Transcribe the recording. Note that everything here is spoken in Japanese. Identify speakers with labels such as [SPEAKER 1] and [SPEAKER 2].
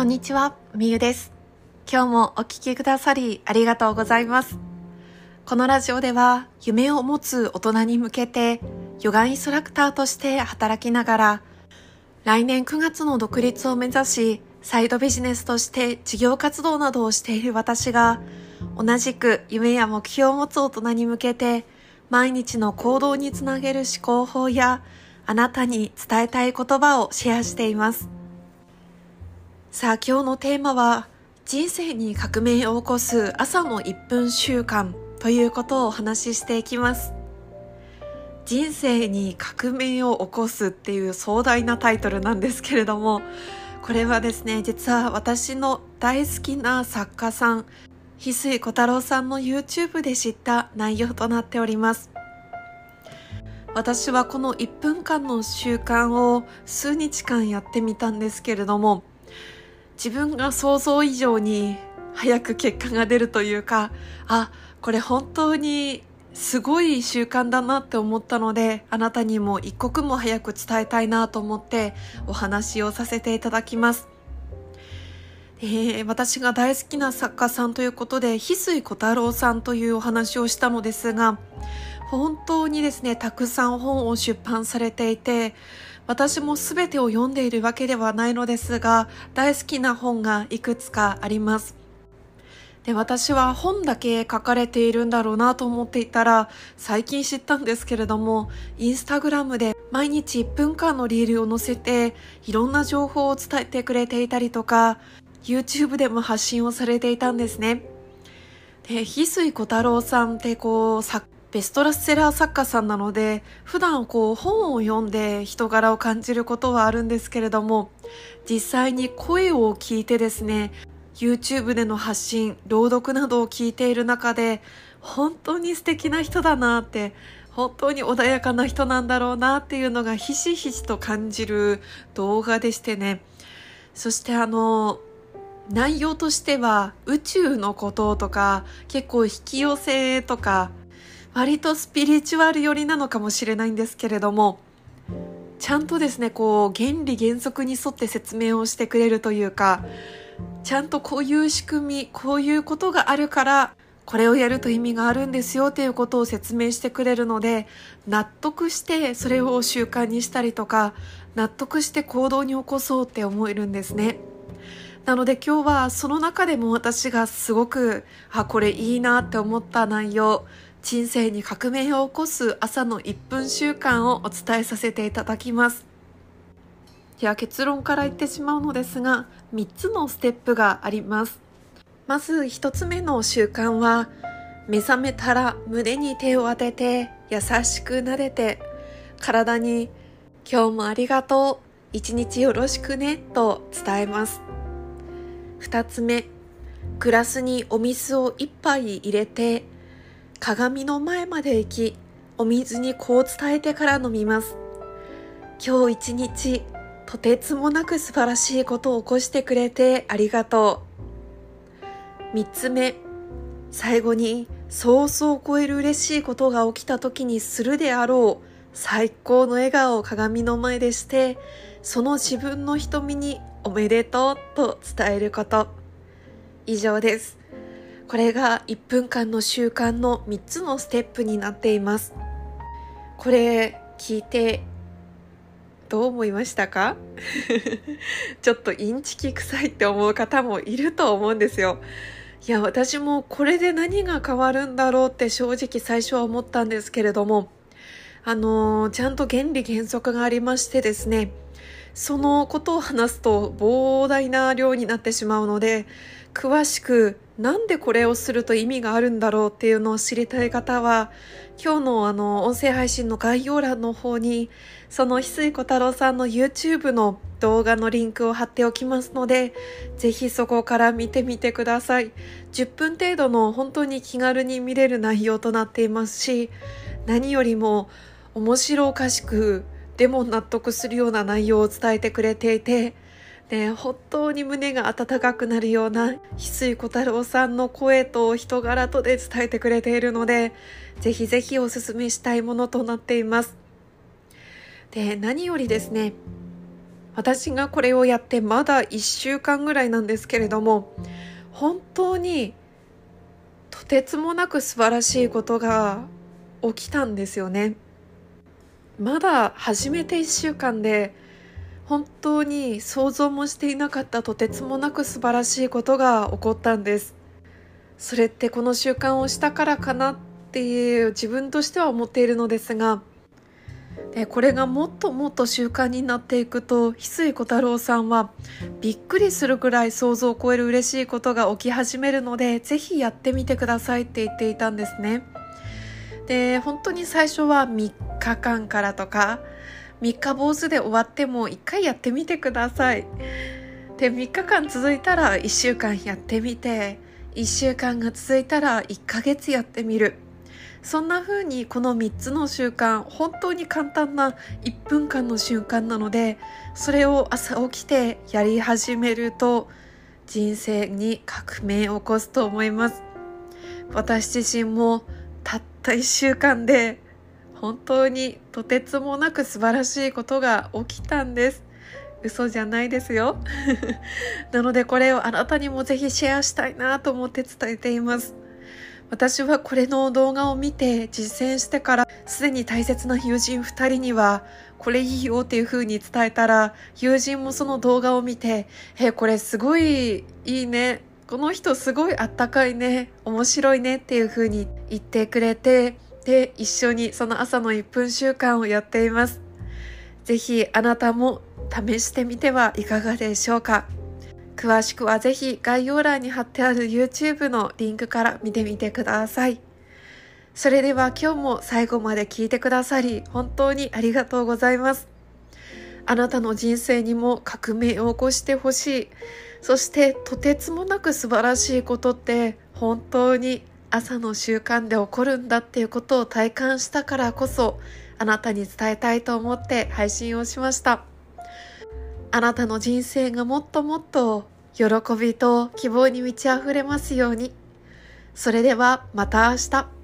[SPEAKER 1] こんにちは、みゆです。今日もお聞きくださりありがとうございます。このラジオでは夢を持つ大人に向けてヨガインストラクターとして働きながら来年9月の独立を目指しサイドビジネスとして事業活動などをしている私が同じく夢や目標を持つ大人に向けて毎日の行動につなげる思考法やあなたに伝えたい言葉をシェアしています。さあ今日のテーマは人生に革命を起こす朝の1分習慣ということをお話ししていきます。人生に革命を起こすっていう壮大なタイトルなんですけれども、これはですね、実は私の大好きな作家さん、翡翠小太郎さんの YouTube で知った内容となっております。私はこの1分間の習慣を数日間やってみたんですけれども、自分が想像以上に早く結果が出るというか、あ、これ本当にすごい習慣だなって思ったので、あなたにも一刻も早く伝えたいなと思ってお話をさせていただきます。えー、私が大好きな作家さんということで、翡翠小太郎さんというお話をしたのですが、本当にですね、たくさん本を出版されていて、私も全てを読んでいるわけではないのですが、大好きな本がいくつかあります。で、私は本だけ書かれているんだろうなと思っていたら、最近知ったんですけれども、インスタグラムで毎日1分間のリールを載せて、いろんな情報を伝えてくれていたりとか、YouTube でも発信をされていたんですね。で、翡翠小太郎さんってこう、作ベストラスセラー作家さんなので、普段こう本を読んで人柄を感じることはあるんですけれども、実際に声を聞いてですね、YouTube での発信、朗読などを聞いている中で、本当に素敵な人だなって、本当に穏やかな人なんだろうなっていうのがひしひしと感じる動画でしてね。そしてあの、内容としては宇宙のこととか結構引き寄せとか割とスピリチュアル寄りなのかもしれないんですけれどもちゃんとですねこう原理原則に沿って説明をしてくれるというかちゃんとこういう仕組みこういうことがあるからこれをやると意味があるんですよっていうことを説明してくれるので納得してそれを習慣にしたりとか納得して行動に起こそうって思えるんですね。なので今日はその中でも私がすごくあこれいいなって思った内容人生に革命を起こす朝の1分習慣をお伝えさせていただきます。では結論から言ってしまうのですが、3つのステップがあります。まず1つ目の習慣は、目覚めたら胸に手を当てて優しく撫でて、体に今日もありがとう、一日よろしくねと伝えます。2つ目、グラスにお水を1杯入れて、鏡の前まで行き、お水にこう伝えてから飲みます。今日一日、とてつもなく素晴らしいことを起こしてくれてありがとう。三つ目、最後に、そうそう超える嬉しいことが起きた時にするであろう、最高の笑顔を鏡の前でして、その自分の瞳におめでとうと伝えること。以上です。これが1分間の習慣の3つのステップになっています。これ聞いてどう思いましたか？ちょっとインチキ臭いって思う方もいると思うんですよ。いや、私もこれで何が変わるんだろうって正直最初は思ったんですけれども、あのー、ちゃんと原理原則がありましてですね、そのことを話すと膨大な量になってしまうので、詳しくなんでこれをすると意味があるんだろうっていうのを知りたい方は、今日のあの、音声配信の概要欄の方に、その翡翠小太郎さんの YouTube の動画のリンクを貼っておきますので、ぜひそこから見てみてください。10分程度の本当に気軽に見れる内容となっていますし、何よりも面白おかしく、でも納得するような内容を伝えてくれていて、ね、本当に胸が温かくなるような翡翠小太郎さんの声と人柄とで伝えてくれているので、ぜひぜひお勧めしたいものとなっています。で、何よりですね、私がこれをやってまだ1週間ぐらいなんですけれども本当にとてつもなく素晴らしいことが起きたんですよねまだ始めて1週間で本当に想像もしていなかったとてつもなく素晴らしいことが起こったんです。それってこの習慣をしたからかなっていう自分としては思っているのですがでこれがもっともっと習慣になっていくと翡翠小太郎さんはびっくりするぐらい想像を超える嬉しいことが起き始めるのでぜひやってみてくださいって言っていたんですね。で本当に最初は3日間からとか3日坊主で終わっても1回やってみてください。で3日間続いたら1週間やってみて1週間が続いたら1ヶ月やってみる。そんな風にこの3つの習慣本当に簡単な1分間の瞬間なのでそれを朝起きてやり始めると人生に革命を起こすと思います。私自身もたった1週間で本当にとてつもなく素晴らしいことが起きたんです。嘘じゃないですよ。なのでこれをあなたにもぜひシェアしたいなと思って伝えています。私はこれの動画を見て実践してからすでに大切な友人2人にはこれいいよっていう風に伝えたら友人もその動画を見て「えこれすごいいいね。この人すごいあったかいね。面白いね」っていう風に言ってくれてで一緒にその朝の1分習慣をやっています。ぜひあなたも試してみてはいかがでしょうか。詳しくはぜひ概要欄に貼ってある YouTube のリンクから見てみてください。それでは今日も最後まで聞いてくださり本当にありがとうございます。あなたの人生にも革命を起こしてほしい。そしてとてつもなく素晴らしいことって本当に朝の習慣で起こるんだっていうことを体感したからこそあなたに伝えたいと思って配信をしました。あなたの人生がもっともっと喜びと希望に満ち溢れますように。それではまた明日。